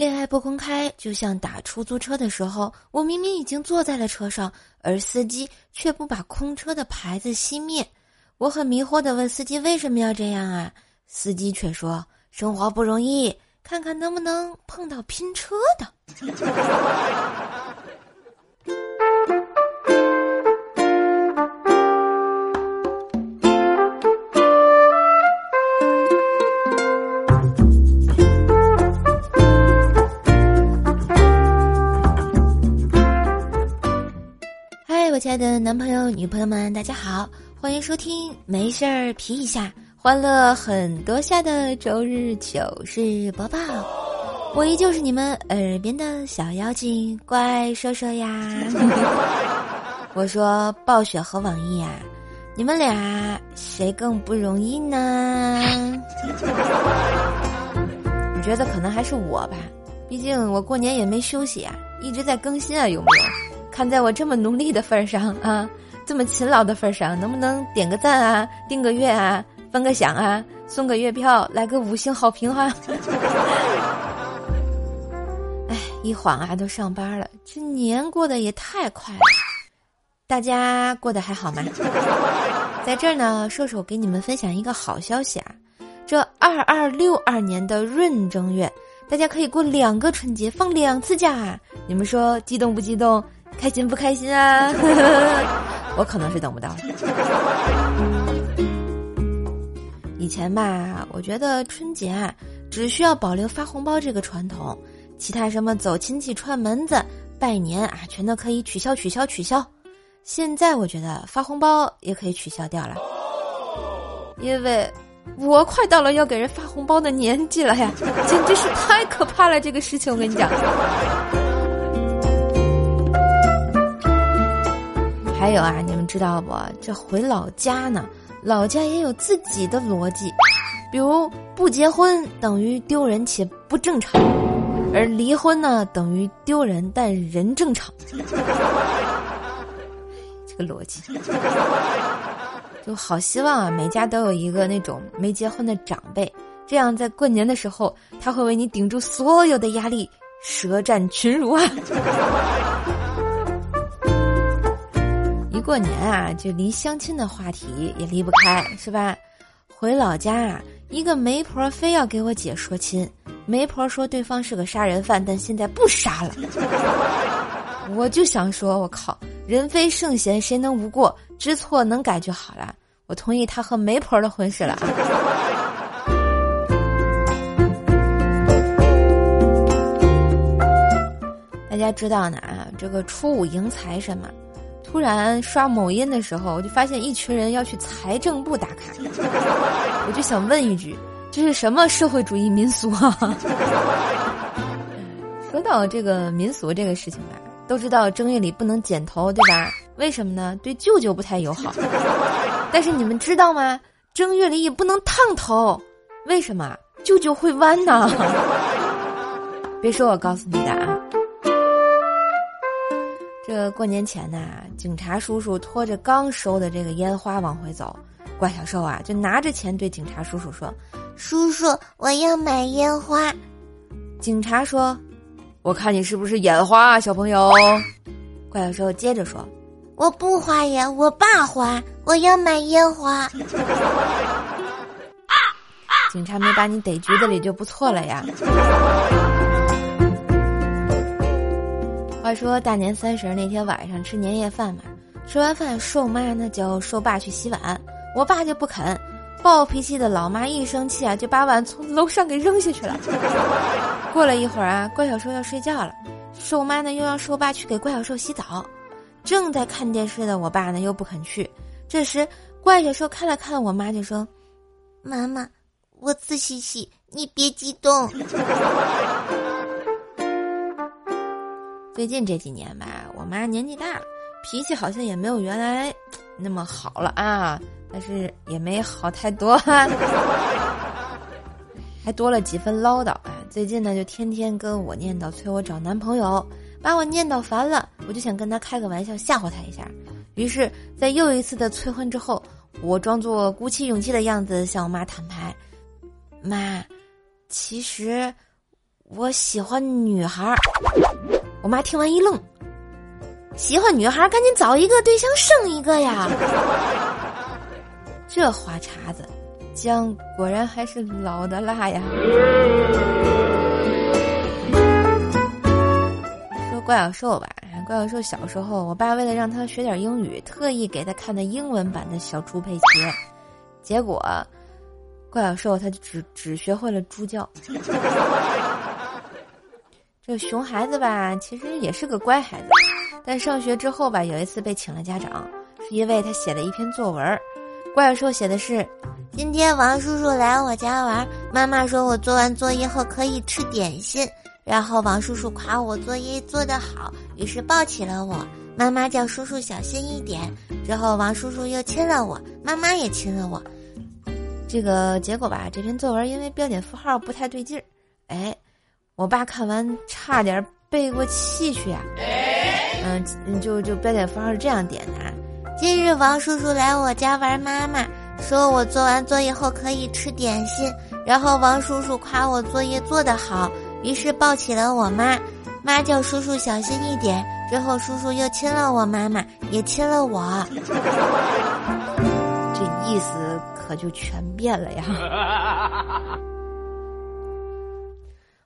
恋爱不公开，就像打出租车的时候，我明明已经坐在了车上，而司机却不把空车的牌子熄灭。我很迷惑的问司机为什么要这样啊？司机却说生活不容易，看看能不能碰到拼车的。亲爱的男朋友、女朋友们，大家好，欢迎收听没事儿皮一下，欢乐很多下的周日糗事播报。我依旧是你们耳边的小妖精怪兽兽呀。我说暴雪和网易啊，你们俩谁更不容易呢？我觉得可能还是我吧，毕竟我过年也没休息啊，一直在更新啊，有没有？看在我这么努力的份上啊，这么勤劳的份上，能不能点个赞啊，订个月啊，分个享啊，送个月票，来个五星好评哈！哎，一晃啊，都上班了，这年过得也太快了。大家过得还好吗？在这儿呢，射手给你们分享一个好消息啊，这二二六二年的闰正月，大家可以过两个春节，放两次假啊，你们说激动不激动？开心不开心啊？我可能是等不到。以前吧，我觉得春节啊，只需要保留发红包这个传统，其他什么走亲戚串门子、拜年啊，全都可以取消、取消、取消。现在我觉得发红包也可以取消掉了，因为我快到了要给人发红包的年纪了呀，简直是太可怕了！这个事情我跟你讲。还有啊，你们知道不？这回老家呢，老家也有自己的逻辑，比如不结婚等于丢人且不正常，而离婚呢等于丢人但人正常。这个逻辑，就好希望啊，每家都有一个那种没结婚的长辈，这样在过年的时候，他会为你顶住所有的压力，舌战群儒啊。过年啊，就离相亲的话题也离不开，是吧？回老家啊，一个媒婆非要给我姐说亲，媒婆说对方是个杀人犯，但现在不杀了。我就想说，我靠，人非圣贤，谁能无过？知错能改就好了。我同意他和媒婆的婚事了。大家知道呢啊，这个初五迎财神嘛。突然刷某音的时候，我就发现一群人要去财政部打卡，我就想问一句：这是什么社会主义民俗啊？说到这个民俗这个事情吧，都知道正月里不能剪头，对吧？为什么呢？对舅舅不太友好。但是你们知道吗？正月里也不能烫头，为什么？舅舅会弯呢。别说我告诉你的啊。这过年前呐，警察叔叔拖着刚收的这个烟花往回走，怪小兽啊就拿着钱对警察叔叔说：“叔叔，我要买烟花。”警察说：“我看你是不是眼花啊，小朋友？”怪小兽接着说：“我不花呀，我爸花，我要买烟花。”警察没把你逮局子里就不错了呀。话说大年三十那天晚上吃年夜饭嘛，吃完饭瘦妈呢叫瘦爸去洗碗，我爸就不肯，暴脾气的老妈一生气啊就把碗从楼上给扔下去了。过了一会儿啊，怪小兽要睡觉了，瘦妈呢又让瘦爸去给怪小兽洗澡，正在看电视的我爸呢又不肯去，这时怪小兽看了看我妈就说：“妈妈，我自己洗，你别激动。” 最近这几年吧，我妈年纪大了，脾气好像也没有原来那么好了啊，但是也没好太多，还多了几分唠叨啊。最近呢，就天天跟我念叨，催我找男朋友，把我念叨烦了。我就想跟他开个玩笑，吓唬他一下。于是，在又一次的催婚之后，我装作鼓起勇气的样子向我妈坦白：“妈，其实我喜欢女孩。我妈听完一愣，喜欢女孩赶紧找一个对象生一个呀。这话茬子，姜果然还是老的辣呀。说怪小兽吧，怪小兽小时候，我爸为了让他学点英语，特意给他看的英文版的小猪佩奇，结果。怪小兽，他就只只学会了猪叫。这熊孩子吧，其实也是个乖孩子，但上学之后吧，有一次被请了家长，是因为他写了一篇作文。怪兽写的是：今天王叔叔来我家玩，妈妈说我做完作业后可以吃点心，然后王叔叔夸我作业做得好，于是抱起了我。妈妈叫叔叔小心一点。之后王叔叔又亲了我，妈妈也亲了我。这个结果吧，这篇作文因为标点符号不太对劲儿，哎，我爸看完差点背过气去呀。嗯，就就标点符号是这样点的啊：今日王叔叔来我家玩，妈妈说我做完作业后可以吃点心，然后王叔叔夸我作业做得好，于是抱起了我妈，妈叫叔叔小心一点。之后叔叔又亲了我妈妈，也亲了我。这意思。可就全变了呀！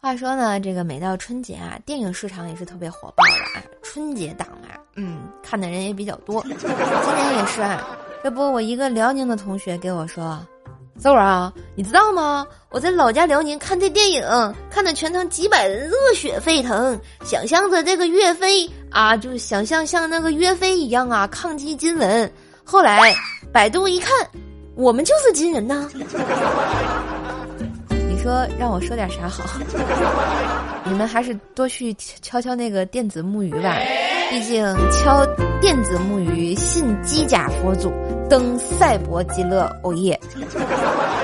话说呢，这个每到春节啊，电影市场也是特别火爆的啊。春节档啊，嗯，看的人也比较多。今年也是啊。这不，我一个辽宁的同学给我说：“邹儿啊，你知道吗？我在老家辽宁看这电影，看的全程几百人热血沸腾，想象着这个岳飞啊，就想象像那个岳飞一样啊，抗击金人。后来百度一看。”我们就是金人呐！哥让我说点啥好？你们还是多去敲敲那个电子木鱼吧，毕竟敲电子木鱼信机甲佛祖，登赛博极乐哦耶！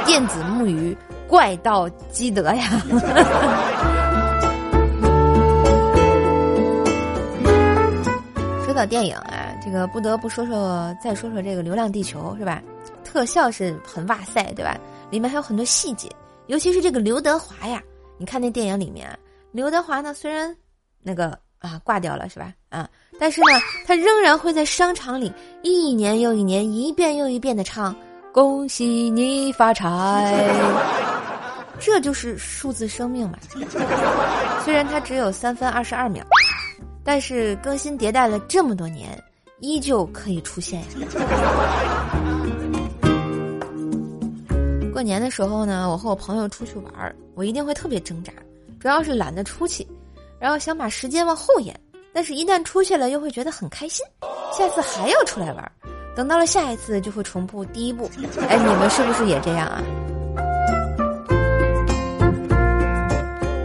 电子木鱼怪盗基德呀！说到电影啊，这个不得不说说，再说说这个《流浪地球》是吧？特效是很哇塞，对吧？里面还有很多细节，尤其是这个刘德华呀。你看那电影里面，刘德华呢虽然那个啊挂掉了是吧？啊，但是呢他仍然会在商场里一年又一年、一遍又一遍的唱“恭喜你发财”，这就是数字生命嘛。虽然它只有三分二十二秒，但是更新迭代了这么多年，依旧可以出现呀。过年的时候呢，我和我朋友出去玩儿，我一定会特别挣扎，主要是懒得出去，然后想把时间往后延，但是一旦出去了，又会觉得很开心，下次还要出来玩儿，等到了下一次就会重复第一步。哎，你们是不是也这样啊？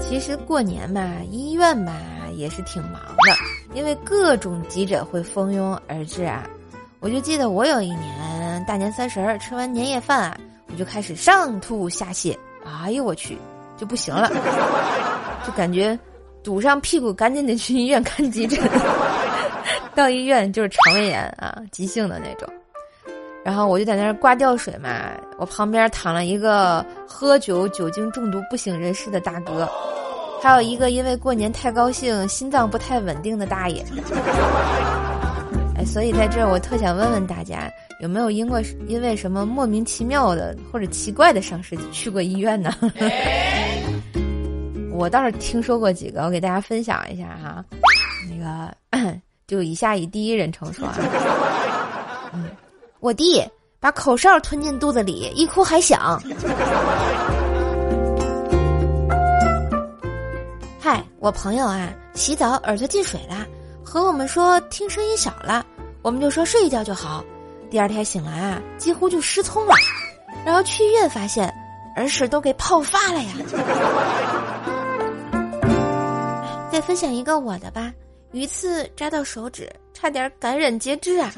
其实过年嘛，医院吧也是挺忙的，因为各种急诊会蜂拥而至啊。我就记得我有一年大年三十儿吃完年夜饭啊。我就开始上吐下泻，哎呦我去，就不行了，就感觉堵上屁股，赶紧得去医院看急诊。到医院就是肠胃炎啊，急性的那种。然后我就在那儿挂吊水嘛，我旁边躺了一个喝酒酒精中毒不省人事的大哥，还有一个因为过年太高兴心脏不太稳定的大爷。哎，所以在这儿我特想问问大家。有没有因过因为什么莫名其妙的或者奇怪的伤势去过医院呢？我倒是听说过几个，我给大家分享一下哈。那个，就以下以第一人称说啊，嗯，我弟把口哨吞进肚子里，一哭还响。嗨，我朋友啊，洗澡耳朵进水了，和我们说听声音小了，我们就说睡一觉就好。第二天醒来啊，几乎就失聪了，然后去医院发现耳屎都给泡发了呀。再分享一个我的吧，鱼刺扎到手指，差点感染截肢啊。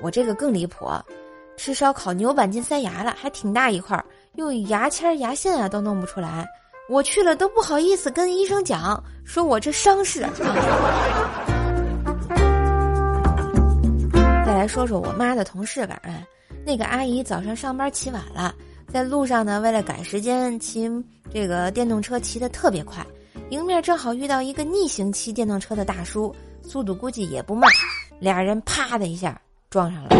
我这个更离谱，吃烧烤牛板筋塞牙了，还挺大一块儿，用牙签牙线啊都弄不出来，我去了都不好意思跟医生讲，说我这伤势说说我妈的同事吧，哎，那个阿姨早上上班起晚了，在路上呢，为了赶时间，骑这个电动车骑得特别快，迎面正好遇到一个逆行骑电动车的大叔，速度估计也不慢，俩人啪的一下撞上了。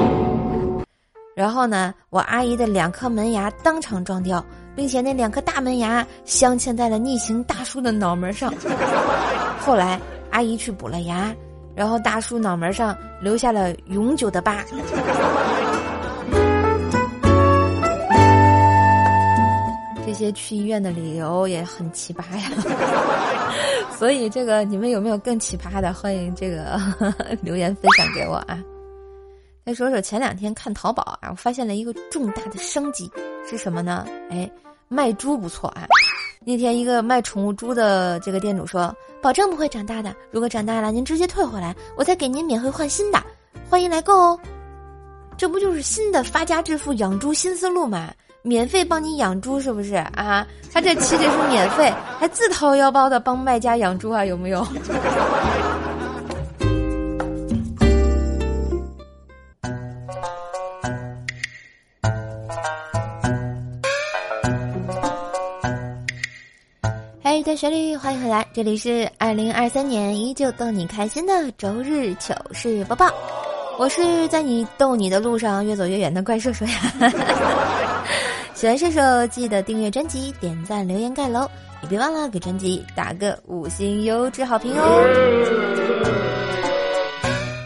然后呢，我阿姨的两颗门牙当场撞掉，并且那两颗大门牙镶嵌在了逆行大叔的脑门上。后来阿姨去补了牙，然后大叔脑门上留下了永久的疤。这些去医院的理由也很奇葩呀，所以这个你们有没有更奇葩的？欢迎这个 留言分享给我啊！再说说前两天看淘宝啊，我发现了一个重大的商机是什么呢？哎，卖猪不错啊！那天一个卖宠物猪的这个店主说，保证不会长大的，如果长大了您直接退回来，我再给您免费换新的，欢迎来购哦！这不就是新的发家致富养猪新思路吗？免费帮你养猪是不是啊？他这岂止是免费，还自掏腰包的帮卖家养猪啊？有没有？旋律，欢迎回来，这里是二零二三年依旧逗你开心的周日糗事播报，我是在你逗你的路上越走越远的怪兽兽呀。喜欢射手，记得订阅专辑、点赞、留言、盖楼，也别忘了给专辑打个五星优质好评哦。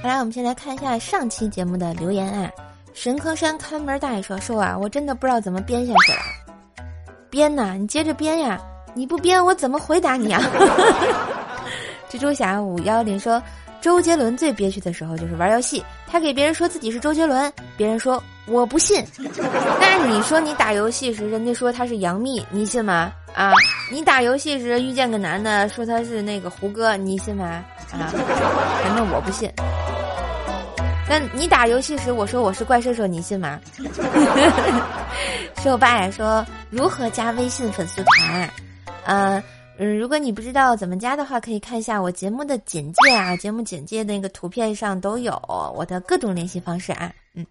好来，我们先来看一下上期节目的留言啊。神坑山看门大爷说：“说啊，我真的不知道怎么编下去了。编呐，你接着编呀。”你不编我怎么回答你啊？蜘蛛侠五幺零说，周杰伦最憋屈的时候就是玩游戏，他给别人说自己是周杰伦，别人说我不信。那你说你打游戏时，人家说他是杨幂，你信吗？啊，你打游戏时遇见个男的说他是那个胡歌，你信吗？啊，反正我不信。那你打游戏时我说我是怪兽兽，你信吗？兽爸也说如何加微信粉丝团？呃，嗯，如果你不知道怎么加的话，可以看一下我节目的简介啊，节目简介那个图片上都有我的各种联系方式啊。嗯，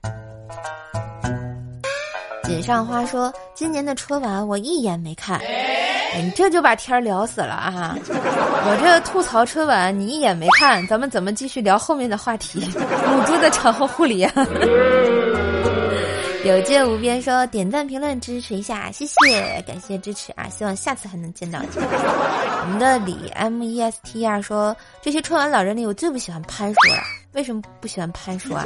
锦上花说，今年的春晚我一眼没看，你这就把天儿聊死了啊！我这吐槽春晚，你一眼没看，咱们怎么继续聊后面的话题？母猪的产后护理啊！有见无边说点赞评论支持一下，谢谢，感谢支持啊！希望下次还能见到你。我们的李 M E S T 啊说，这些春晚老人里，我最不喜欢潘叔了。为什么不喜欢潘叔啊？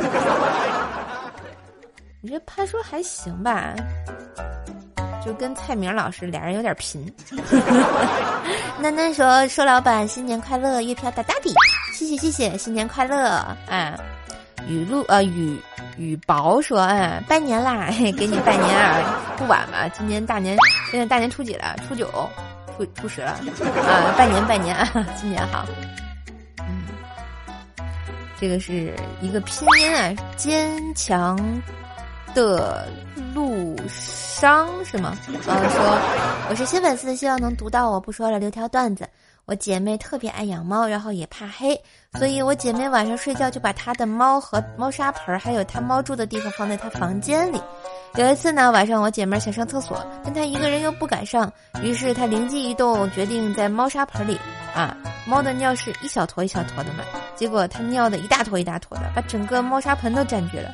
你这潘叔还行吧？就跟蔡明老师俩人有点贫。囡囡说，说老板新年快乐，月票大大的，谢谢谢谢，新年快乐啊！雨露呃雨。雨薄说：“哎，拜年啦，给你拜年啊，不晚吧？今年大年，现在大年初几了？初九，初初十了啊！拜年拜年啊，新年好。嗯，这个是一个拼音啊，坚强的路商是吗？啊，说我是新粉丝，希望能读到我不说了，留条段子。”我姐妹特别爱养猫，然后也怕黑，所以我姐妹晚上睡觉就把她的猫和猫砂盆，还有她猫住的地方放在她房间里。有一次呢，晚上我姐妹想上厕所，但她一个人又不敢上，于是她灵机一动，决定在猫砂盆里啊，猫的尿是一小坨一小坨的嘛，结果她尿的一大坨一大坨的，把整个猫砂盆都占据了。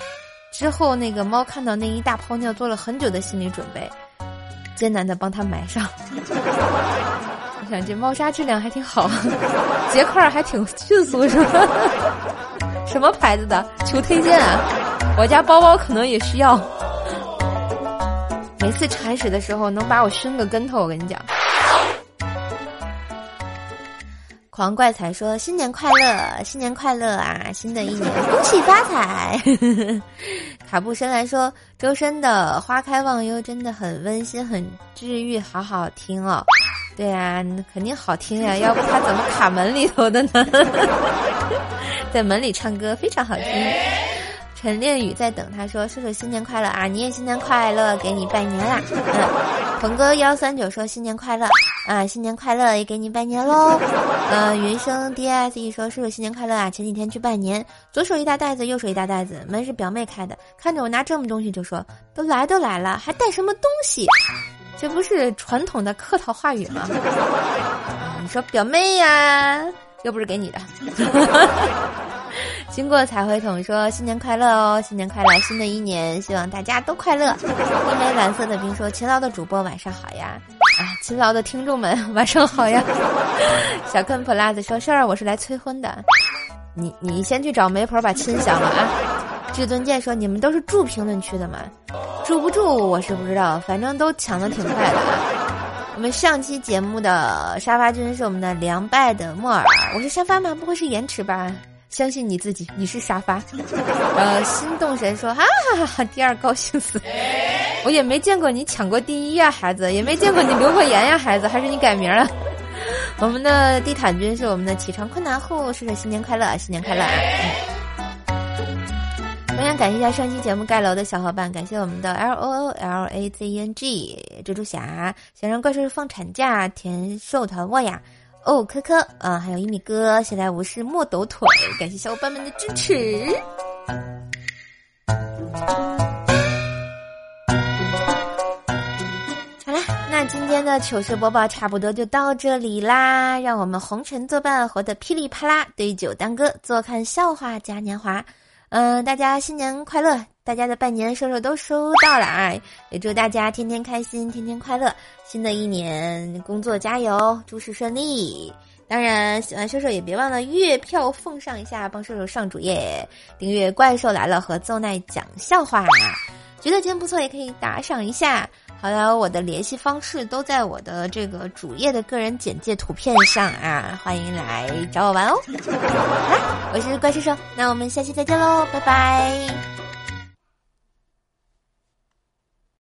之后那个猫看到那一大泡尿，做了很久的心理准备，艰难的帮她埋上。我想这猫砂质量还挺好，结块还挺迅速，是吧？什么牌子的？求推荐啊！我家包包可能也需要。每次铲屎的时候能把我熏个跟头，我跟你讲。狂怪才说新年快乐，新年快乐啊！新的一年恭喜发财。卡布申来说周深的花开忘忧真的很温馨，很治愈，好好听哦。对呀，肯定好听呀，要不他怎么卡门里头的呢？在门里唱歌非常好听。陈恋雨在等他说：“叔叔新年快乐啊，你也新年快乐，给你拜年啦。”，鹏哥幺三九说新年快乐，啊，新年快乐，也给你拜年喽。呃，云生 D S E 说叔叔新年快乐啊，前几天去拜年，左手一大袋子，右手一大袋子，门是表妹开的，看着我拿这么东西就说，都来都来了，还带什么东西？这不是传统的客套话语吗？你说表妹呀，又不是给你的。经过彩绘桶说新年快乐哦，新年快乐，新的一年希望大家都快乐。一枚蓝色的冰说勤劳的主播晚上好呀，啊，勤劳的听众们晚上好呀。小坑 plus 说事儿，我是来催婚的，你你先去找媒婆把亲想了啊。至尊剑说你们都是住评论区的吗？住不住我是不知道，反正都抢的挺快的。我们上期节目的沙发君是我们的凉败的莫尔，我是沙发吗？不会是延迟吧？相信你自己，你是沙发。呃，心动神说哈哈哈哈，第二高兴死。我也没见过你抢过第一呀，孩子，也没见过你留过言呀，孩子，还是你改名了。我们的地毯君是我们的起床困难户，叔叔新年快乐，新年快乐啊。同样感谢一下上期节目盖楼的小伙伴，感谢我们的 L O O L A Z E N G 蜘蛛侠，想让怪兽放产假，甜瘦团沃呀。哦，科科啊，还有一米哥，闲来无事莫抖腿，感谢小伙伴们的支持。好啦，那今天的糗事播报差不多就到这里啦，让我们红尘作伴，活得噼里啪啦，对酒当歌，坐看笑话嘉年华。嗯，大家新年快乐！大家的拜年收收都收到了啊，也祝大家天天开心，天天快乐。新的一年工作加油，诸事顺利。当然，喜欢瘦瘦也别忘了月票奉上一下，帮瘦瘦上主页，订阅《怪兽来了》和奏奈讲笑话。觉得今天不错，也可以打赏一下。好了，我的联系方式都在我的这个主页的个人简介图片上啊，欢迎来找我玩哦。好啦，我是怪兽兽，那我们下期再见喽，拜拜。